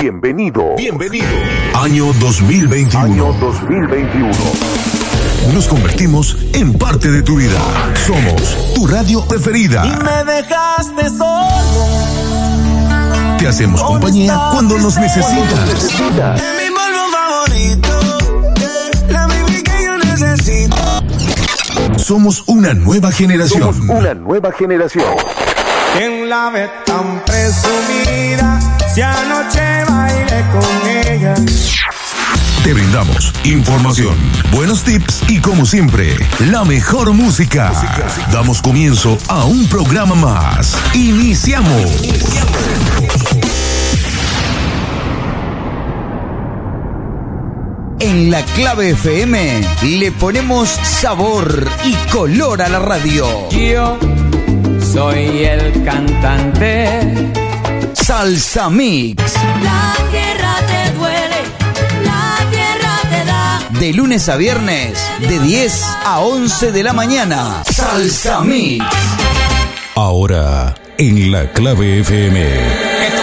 Bienvenido. Bienvenido. Año 2021. Año 2021. Nos convertimos en parte de tu vida. Somos tu radio preferida. Y me dejaste solo. Te hacemos compañía cuando nos necesitas. Mi polvo favorito. La baby que yo necesito. Somos una nueva generación. Somos una nueva generación. ¿Quién la ve tan presumida? Si anoche bailé con ella. Te brindamos información, buenos tips y como siempre, la mejor música. Damos comienzo a un programa más. Iniciamos. En la clave FM le ponemos sabor y color a la radio. Yo soy el cantante. Salsa Mix. La tierra te duele, la tierra te da. De lunes a viernes, de 10 a 11 de la mañana. Salsa Mix. Ahora, en la clave FM. Que tú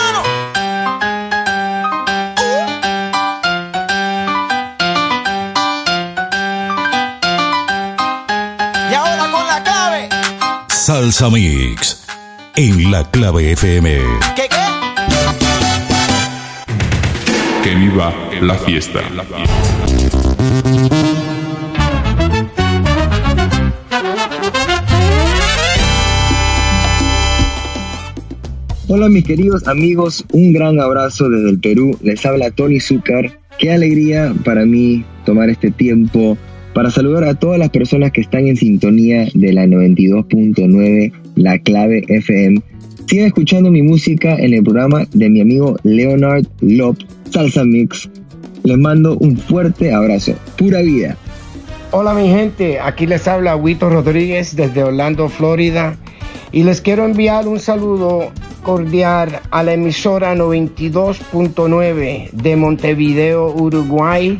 Salsa Mix. En la clave FM. ¿Qué qué? Que viva la fiesta. Hola mis queridos amigos, un gran abrazo desde el Perú. Les habla Tony Zúcar. Qué alegría para mí tomar este tiempo para saludar a todas las personas que están en sintonía de la 92.9 La Clave FM. Sigan escuchando mi música en el programa de mi amigo Leonard Lop, Salsa Mix. Les mando un fuerte abrazo. Pura vida. Hola mi gente, aquí les habla Huito Rodríguez desde Orlando, Florida. Y les quiero enviar un saludo cordial a la emisora 92.9 de Montevideo, Uruguay,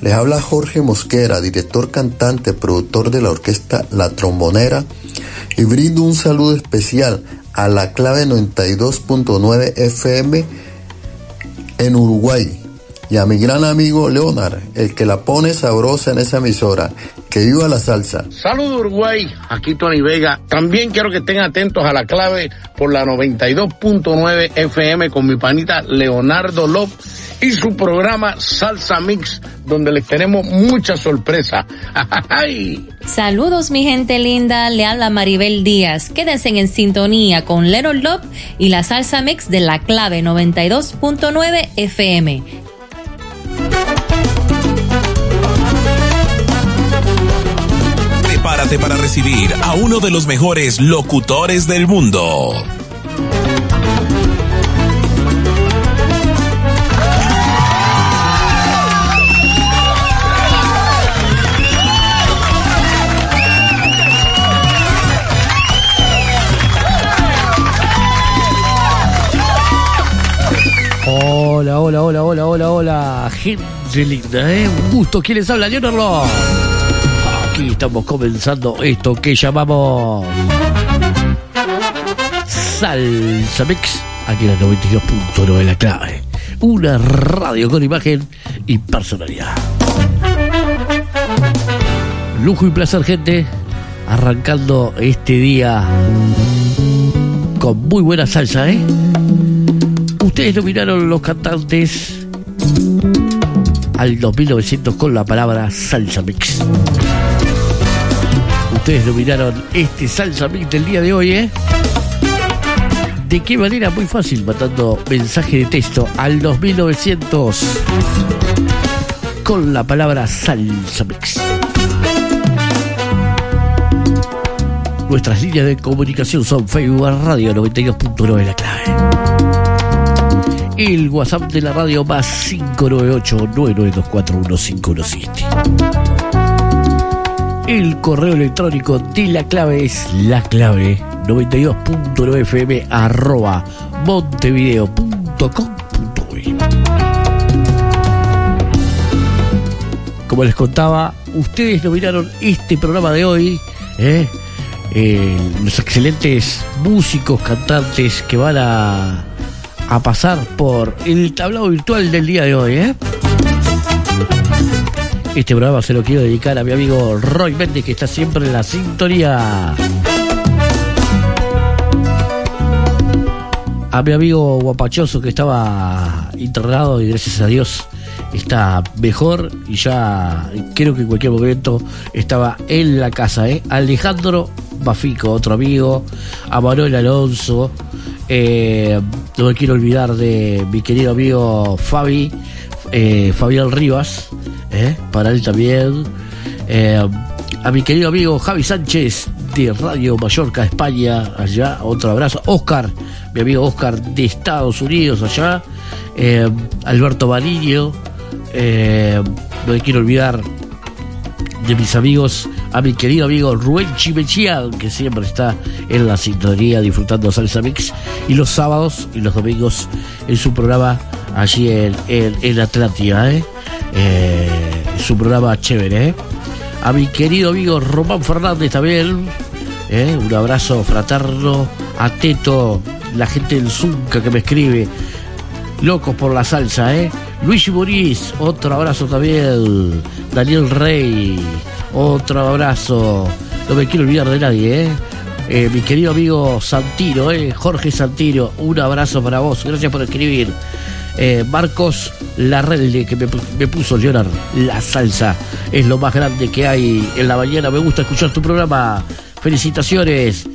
les habla Jorge Mosquera, director, cantante, productor de la orquesta La Trombonera, y brindo un saludo especial a la clave 92.9 FM en Uruguay y a mi gran amigo Leonard, el que la pone sabrosa en esa emisora. Que viva la salsa. Saludos Uruguay, aquí Tony Vega. También quiero que estén atentos a la clave por la 92.9 FM con mi panita Leonardo López y su programa Salsa Mix, donde les tenemos mucha sorpresa. ¡Ay! Saludos mi gente linda, le habla Maribel Díaz. Quédense en sintonía con Leonard Love y la salsa mix de la clave 92.9 FM. Para recibir a uno de los mejores locutores del mundo. Hola, hola, hola, hola, hola, hola, gente linda, ¿eh? Un gusto, ¿quién les habla? Leonardo. Aquí estamos comenzando esto que llamamos Salsa Mix, aquí en la 92.9 de la clave. Una radio con imagen y personalidad. Lujo y placer, gente, arrancando este día con muy buena salsa, ¿eh? Ustedes nominaron los cantantes al 2900 con la palabra salsa mix. Ustedes nominaron este salsa mix del día de hoy, ¿eh? ¿De qué manera? Muy fácil, mandando mensaje de texto al 2900 con la palabra salsa mix. Nuestras líneas de comunicación son Facebook Radio 92.9 La Clave. El WhatsApp de la radio más 598-99241517. El correo electrónico de la clave es la clave 92.9fm arroba montevideo.com.uy Como les contaba, ustedes nominaron este programa de hoy, ¿eh? Eh, los excelentes músicos, cantantes que van a a pasar por el tablado virtual del día de hoy, ¿eh? Este programa se lo quiero dedicar a mi amigo Roy Méndez, que está siempre en la sintonía. A mi amigo Guapachoso, que estaba internado y gracias a Dios está mejor y ya creo que en cualquier momento estaba en la casa, ¿eh? Alejandro Bafico, otro amigo, a Manuel Alonso, eh, no me quiero olvidar de mi querido amigo Fabi, eh, Fabián Rivas, eh, para él también. Eh, a mi querido amigo Javi Sánchez de Radio Mallorca, España, allá, otro abrazo. Oscar, mi amigo Oscar de Estados Unidos, allá. Eh, Alberto eh, no me quiero olvidar de mis amigos, a mi querido amigo Rubén Chimechía, que siempre está en la sintonía disfrutando Salsa Mix, y los sábados y los domingos en su programa allí en, en, Atlántida. Eh, su programa chévere, ¿eh? A mi querido amigo Román Fernández también, ¿eh? un abrazo fraterno, a Teto, la gente del Zunca que me escribe, locos por la salsa, ¿eh? Luigi Boris, otro abrazo también. Daniel Rey, otro abrazo. No me quiero olvidar de nadie, ¿eh? Eh, mi querido amigo Santino, ¿eh? Jorge Santino, un abrazo para vos. Gracias por escribir. Eh, Marcos Larrelde, que me, puso llorar. La salsa es lo más grande que hay en la mañana. Me gusta escuchar tu programa. Felicitaciones.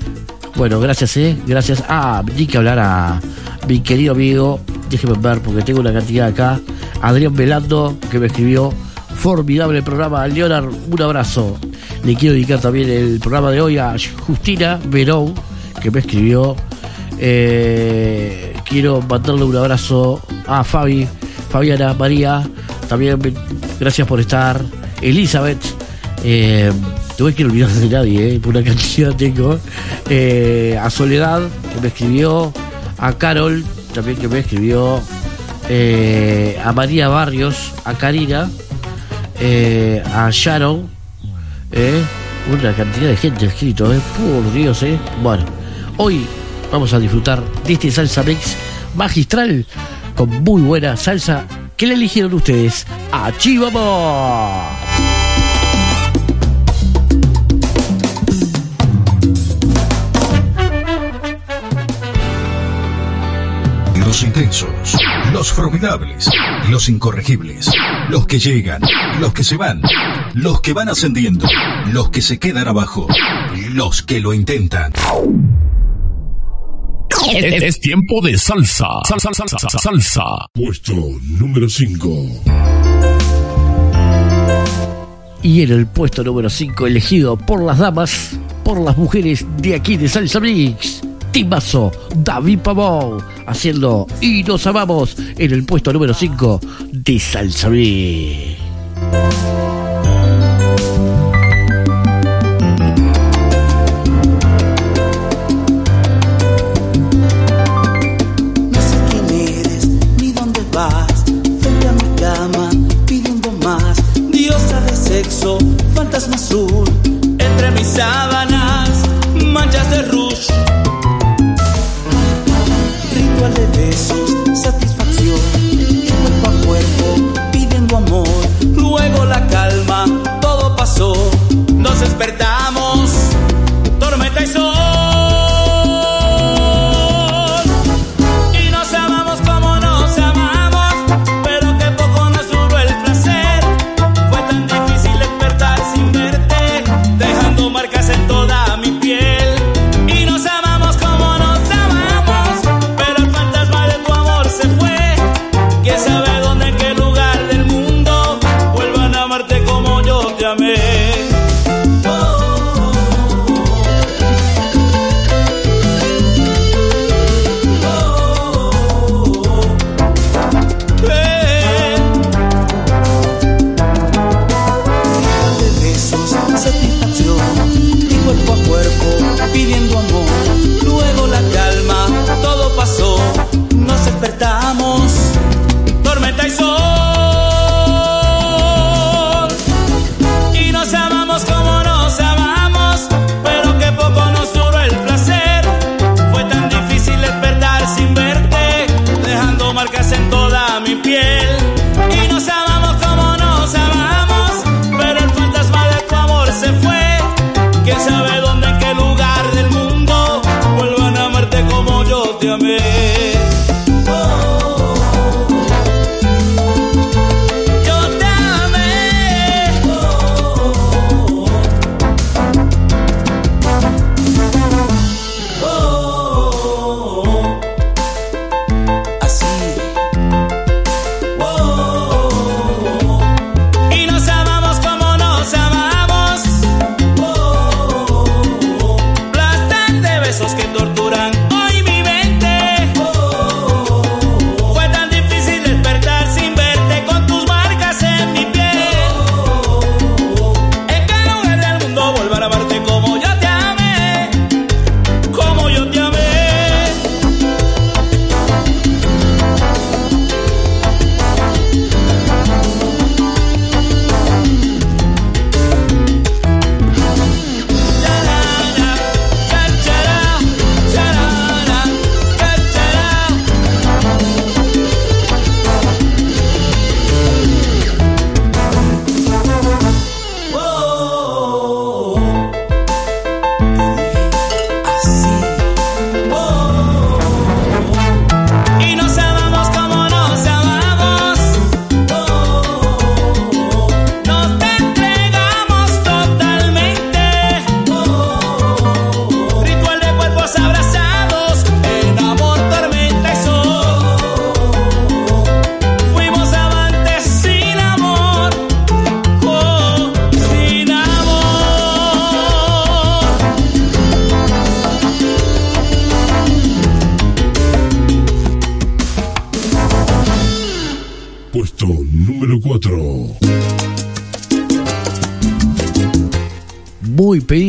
Bueno, gracias, ¿eh? Gracias. Ah, di que hablar a mi querido amigo. Déjeme ver porque tengo una cantidad acá. Adrián Velando, que me escribió. Formidable programa. Leonard, un abrazo. Le quiero dedicar también el programa de hoy a Justina Verón, que me escribió. Eh, quiero mandarle un abrazo a Fabi, Fabiana, María. También gracias por estar. Elizabeth. Eh, no me quiero olvidar de nadie, eh, una cantidad tengo. Eh, a Soledad, que me escribió. A Carol, también que me escribió. Eh, a María Barrios, a Karina, eh, a Sharon, una cantidad de gente escrito, por Dios. Bueno, hoy vamos a disfrutar de este salsa mix magistral con muy buena salsa que le eligieron ustedes. ¡Achí vamos! Los intensos, los formidables, los incorregibles, los que llegan, los que se van, los que van ascendiendo, los que se quedan abajo, los que lo intentan. Es, es, tiempo de salsa. Salsa, salsa, salsa, salsa. Puesto número 5. Y en el puesto número 5, elegido por las damas, por las mujeres de aquí de Salsa Mix. Timazo, David Pavón, haciendo Y nos amamos en el puesto número 5 de Salsa Mix.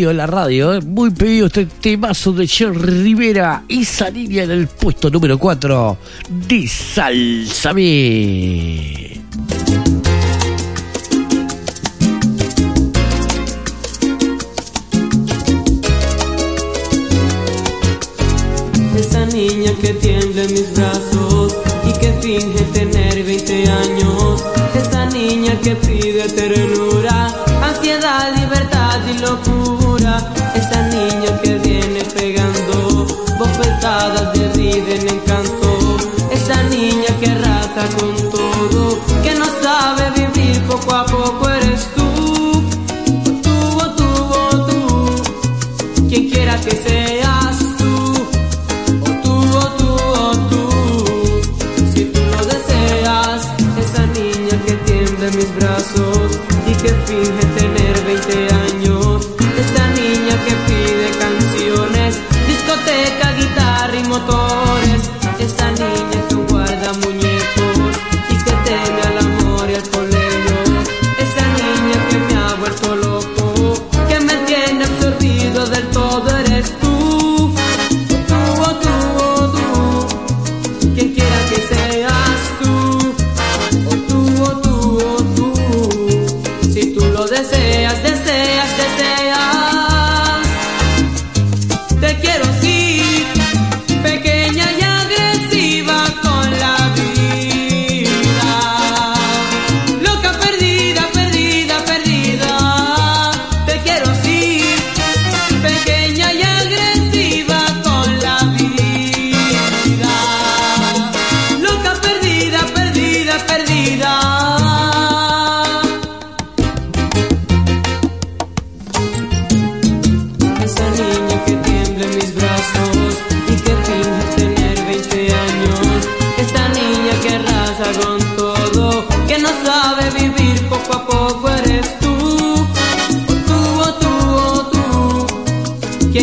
de la radio, ¿eh? muy pedido este temazo de Cher Rivera. y línea en el puesto número 4 de Salsamí.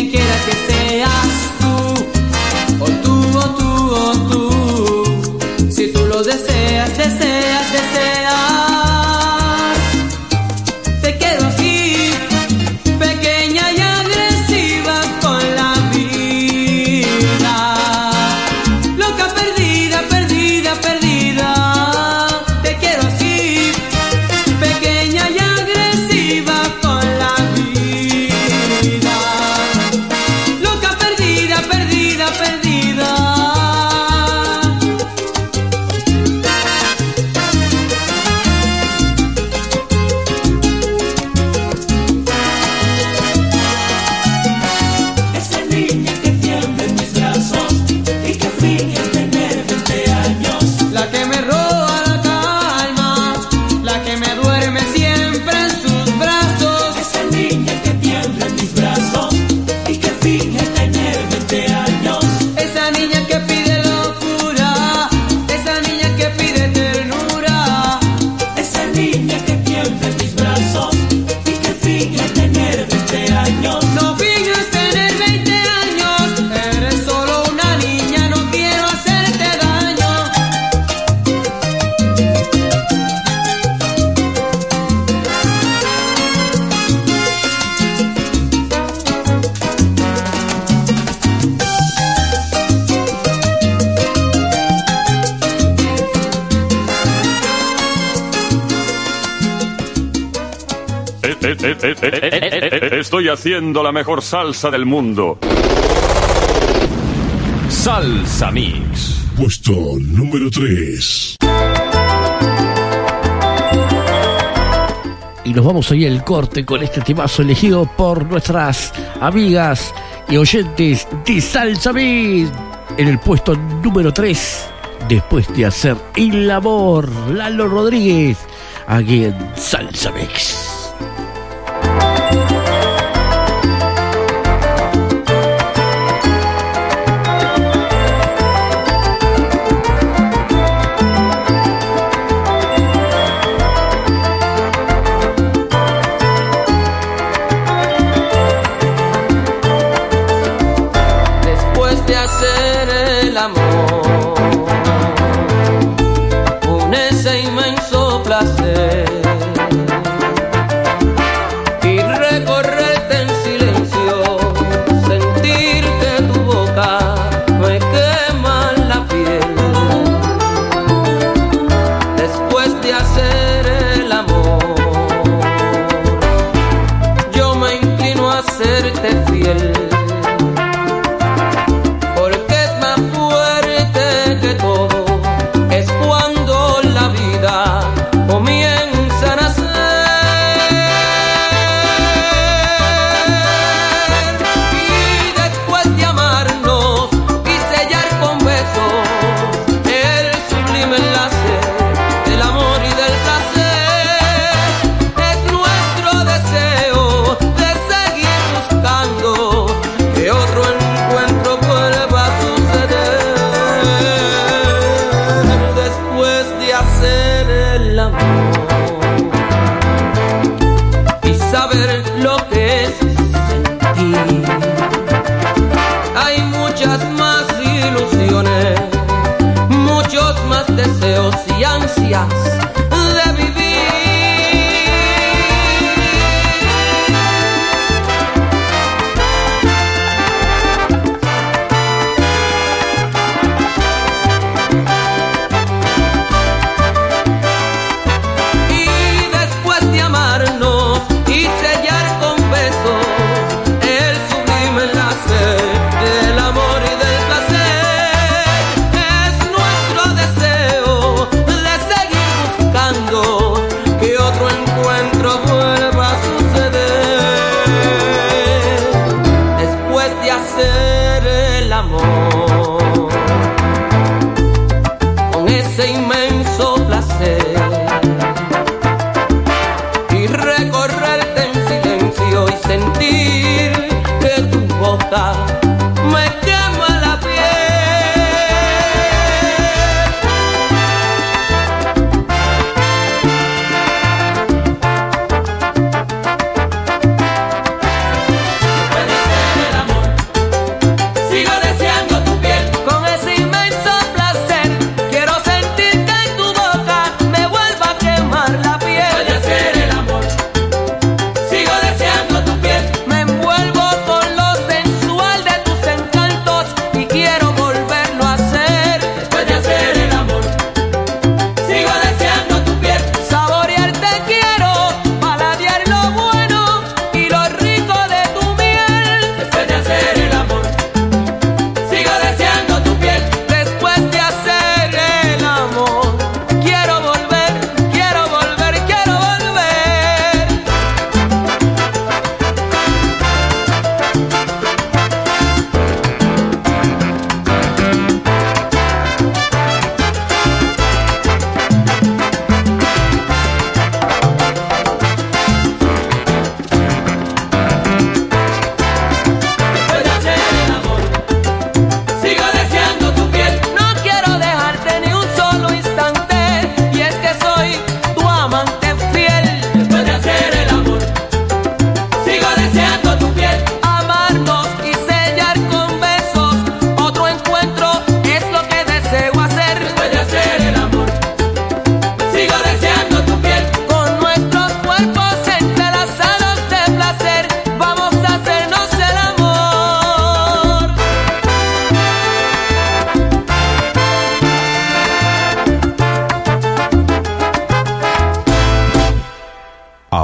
quien. Eh, eh, eh, estoy haciendo la mejor salsa del mundo. Salsa Mix. Puesto número 3. Y nos vamos hoy al corte con este temazo elegido por nuestras amigas y oyentes de Salsa Mix. En el puesto número 3, después de hacer el labor, Lalo Rodríguez, aquí en Salsa Mix.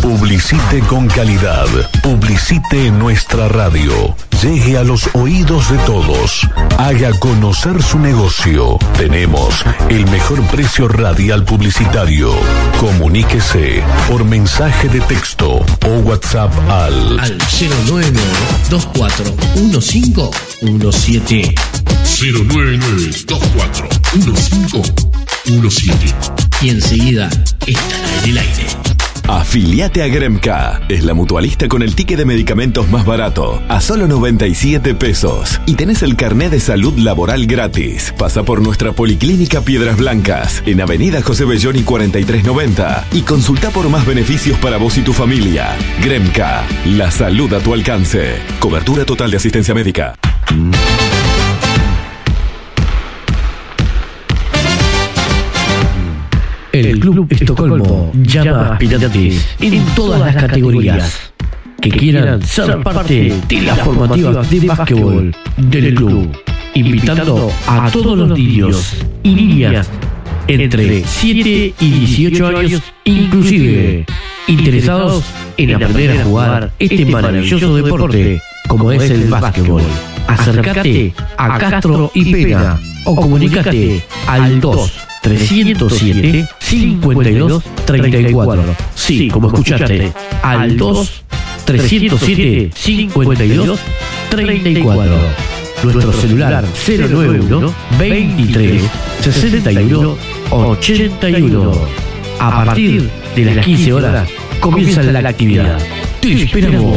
Publicite con calidad. Publicite en nuestra radio. Llegue a los oídos de todos. Haga conocer su negocio. Tenemos el mejor precio radial publicitario. Comuníquese por mensaje de texto o WhatsApp al Al 09941517. 099241517. Y enseguida estará en el aire. Afiliate a Gremka. Es la mutualista con el ticket de medicamentos más barato. A solo 97 pesos. Y tenés el carnet de salud laboral gratis. Pasa por nuestra policlínica Piedras Blancas. En Avenida José Belloni 4390. Y consulta por más beneficios para vos y tu familia. Gremka. La salud a tu alcance. Cobertura total de asistencia médica. El Club Estocolmo llama a aspirantes en todas las categorías que quieran ser parte de la formativa de básquetbol del club, invitando a todos los niños y niñas entre 7 y 18 años, inclusive interesados en aprender a jugar este maravilloso deporte como es el básquetbol. Acércate a Castro y Pena o comunicate al 2 307 52 34. Sí, como escuchaste, al 2 307 52 34. Nuestro celular 091 23 61 81. A partir de las 15 horas comienza la actividad. Te esperamos.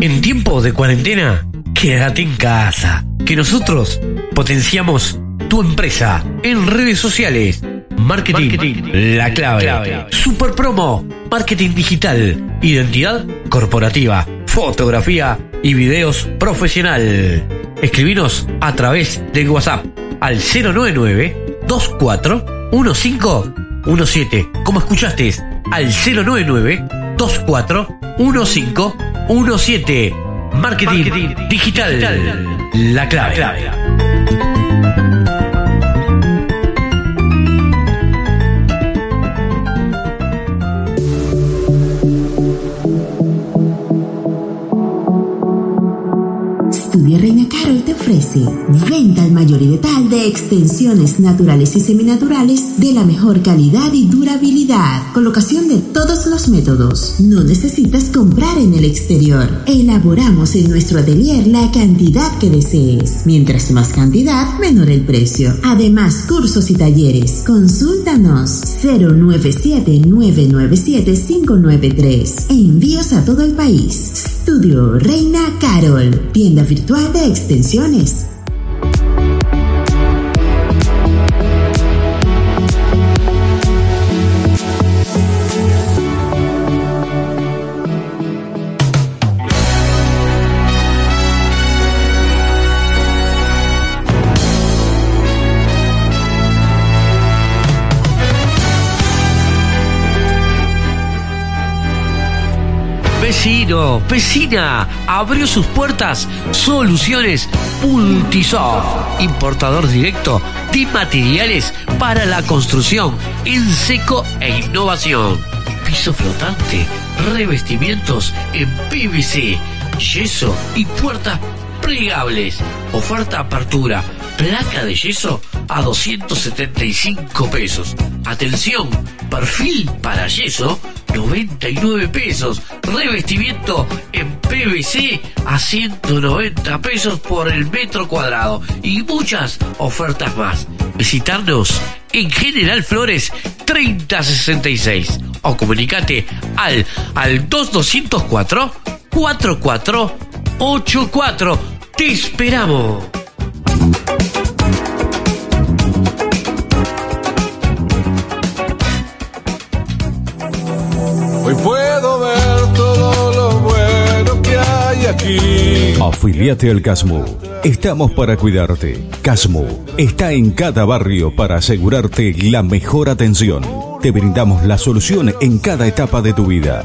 En tiempo de cuarentena, quédate en casa. Que nosotros potenciamos tu empresa en redes sociales. Marketing, la clave. Super promo, marketing digital, identidad corporativa, fotografía y videos profesional. Escribinos a través de WhatsApp al 099 24 1517. Como escuchaste, al 099 24 1517. Marketing, digital, La clave. Estudia venta al mayor y de tal de extensiones naturales y seminaturales de la mejor calidad y durabilidad. Colocación de todos los métodos. No necesitas comprar en el exterior. Elaboramos en nuestro atelier la cantidad que desees. Mientras más cantidad, menor el precio. Además, cursos y talleres. Consúltanos 097-997-593. Envíos a todo el país. Estudio Reina Carol. Tienda virtual de extensiones. Vecino, vecina, abrió sus puertas Soluciones Multisoft, importador directo de materiales para la construcción en seco e innovación. Piso flotante, revestimientos en PVC, yeso y puertas plegables. Oferta apertura placa de yeso a 275 pesos. Atención, perfil para yeso 99 pesos. Revestimiento en PVC a 190 pesos por el metro cuadrado. Y muchas ofertas más. Visitarnos en General Flores 3066 o comunicate al, al 2204 4484. Te esperamos. Puedo ver todo lo bueno que hay aquí. Afiliate al Casmu. Estamos para cuidarte. Casmu está en cada barrio para asegurarte la mejor atención. Te brindamos la solución en cada etapa de tu vida.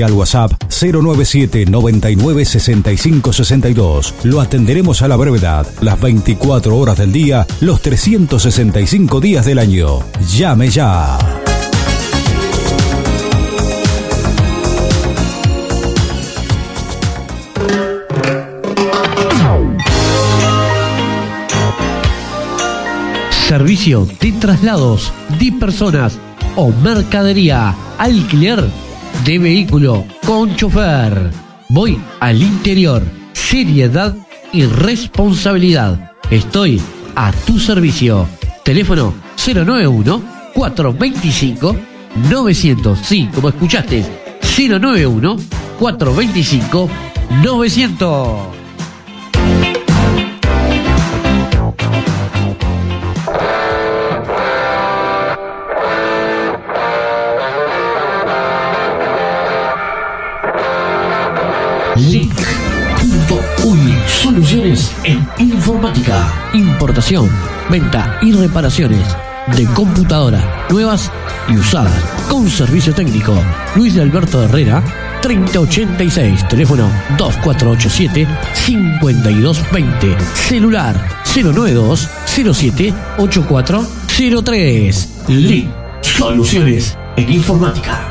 al WhatsApp 097 99 65 62. Lo atenderemos a la brevedad, las 24 horas del día, los 365 días del año. Llame ya. Servicio de traslados de personas o mercadería. Alquiler de vehículo con chofer. Voy al interior. Seriedad y responsabilidad. Estoy a tu servicio. Teléfono 091 425 900. Sí, como escuchaste. 091 425 900. Link.uy Soluciones en informática, importación, venta y reparaciones de computadoras nuevas y usadas con servicio técnico. Luis Alberto Herrera 3086, teléfono 2487 5220, celular 092 07 8403. Link Soluciones en informática.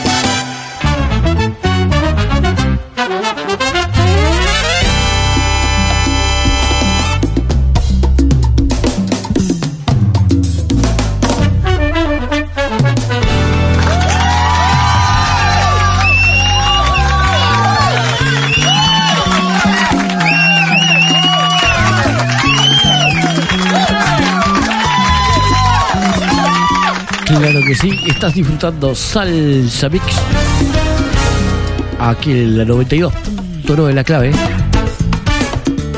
Que sí, estás disfrutando Salsa Mix. Aquí en la 92.9 de la clave.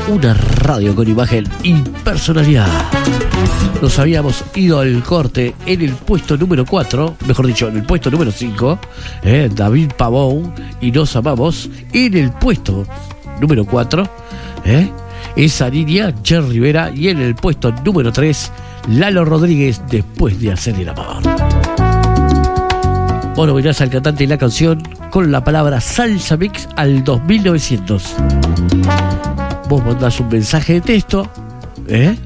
Una radio con imagen y personalidad. Nos habíamos ido al corte en el puesto número 4, mejor dicho, en el puesto número 5, eh, David Pavón y Nos Amamos. En el puesto número 4, eh, esa línea, Cher Rivera. Y en el puesto número 3, Lalo Rodríguez, después de hacer el amor. Vos verás al cantante y la canción con la palabra Salsa Mix al 2900. Vos mandás un mensaje de texto ¿eh?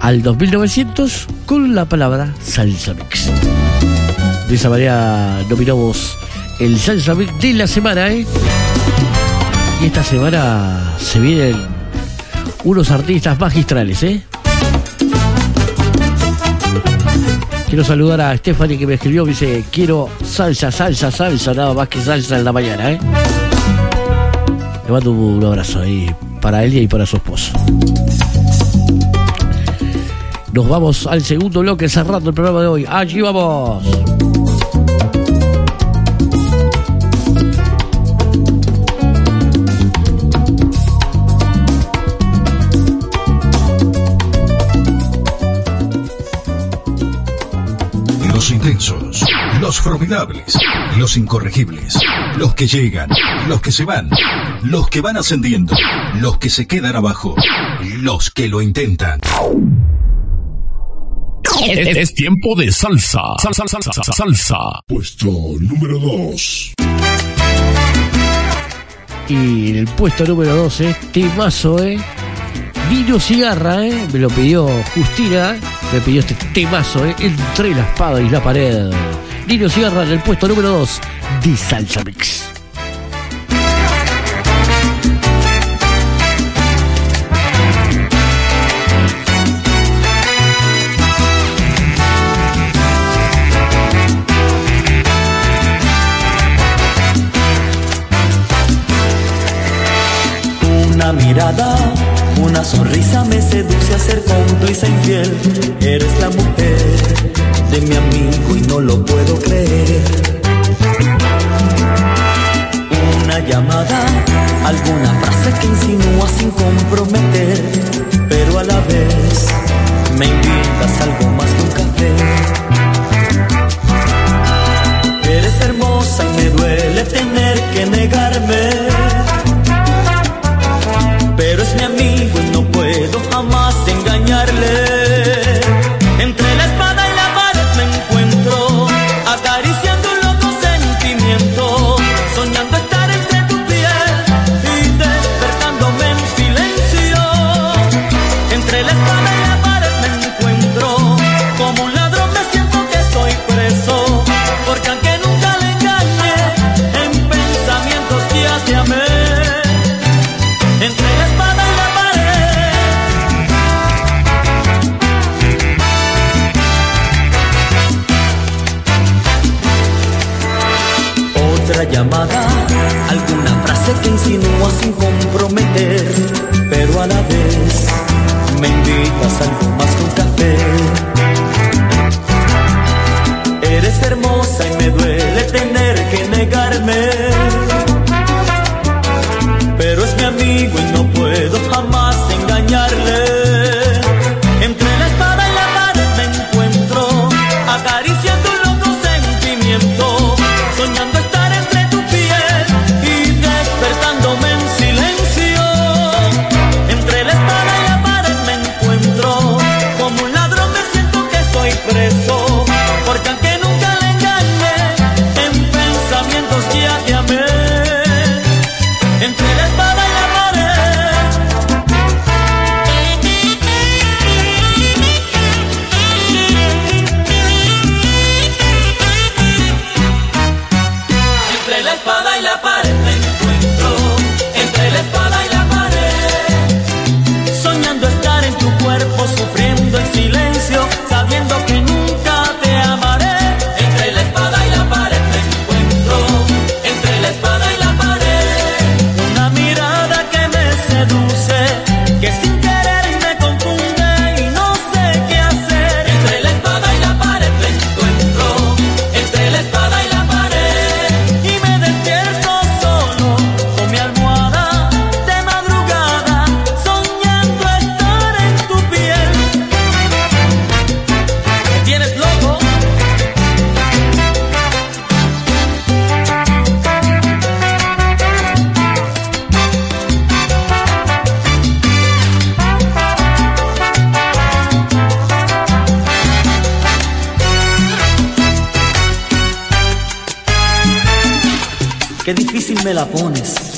al 2900 con la palabra Salsa Mix. De esa manera nominamos el Salsa Mix de la semana. ¿eh? Y esta semana se vienen unos artistas magistrales, ¿eh? Quiero saludar a Stephanie que me escribió, me dice, quiero salsa, salsa, salsa, nada más que salsa en la mañana, ¿eh? Le mando un abrazo ahí para ella y para su esposo. Nos vamos al segundo bloque cerrando el programa de hoy. Allí vamos. Los intensos, los formidables, los incorregibles, los que llegan, los que se van, los que van ascendiendo, los que se quedan abajo, los que lo intentan. Es, es tiempo de salsa. Salsa, salsa, salsa, salsa. Puesto número 2. Y en el puesto número 12, temazo, ¿eh? Vino Cigarra, ¿eh? Me lo pidió Justina, me pidió este temazo, ¿eh? Entre la espada y la pared. Nino Cigarra en el puesto número 2 de Salsa Mix. Una mirada, una sonrisa me seduce a ser cómplice infiel. Eres la mujer de mi amigo y no lo puedo creer. Una llamada, alguna frase que insinúa sin comprometer, pero a la vez me invitas algo más que un café. Eres hermosa y me duele tener que negarme pero es mi amigo Eres hermosa y me duele tener difícil me la pones.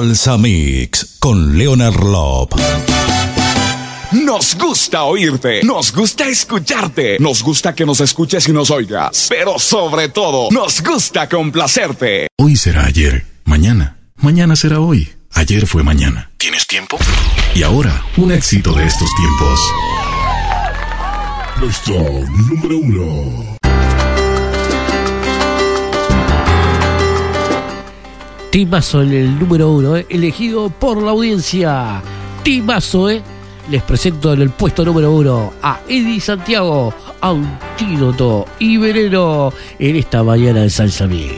Salsa Mix con Leonard Lop. Nos gusta oírte, nos gusta escucharte, nos gusta que nos escuches y nos oigas, pero sobre todo, nos gusta complacerte. Hoy será ayer, mañana, mañana será hoy, ayer fue mañana. ¿Tienes tiempo? Y ahora, un éxito de estos tiempos. Nuestro número uno. Timazo en el número uno, eh, elegido por la audiencia. Timazo. Eh. Les presento en el puesto número uno a Eddie Santiago, Antídoto y Veneno en esta mañana de Salsa Mix.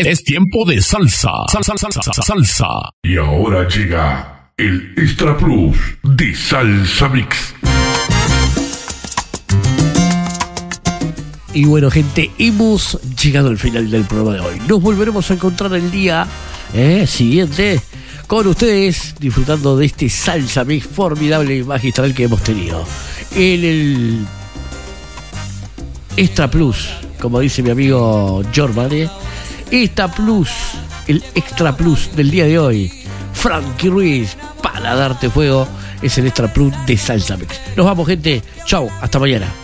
Es, es tiempo de salsa. Salsa, salsa, salsa, salsa. Y ahora llega el Extra Plus de Salsa Mix. Y bueno, gente, hemos llegado al final del programa de hoy. Nos volveremos a encontrar el día eh, siguiente con ustedes disfrutando de este salsa mix formidable y magistral que hemos tenido. En el Extra Plus, como dice mi amigo Jormane, Extra Plus, el Extra Plus del día de hoy. Frankie Ruiz, para darte fuego, es el Extra Plus de Salsa Mix. Nos vamos, gente. Chau, hasta mañana.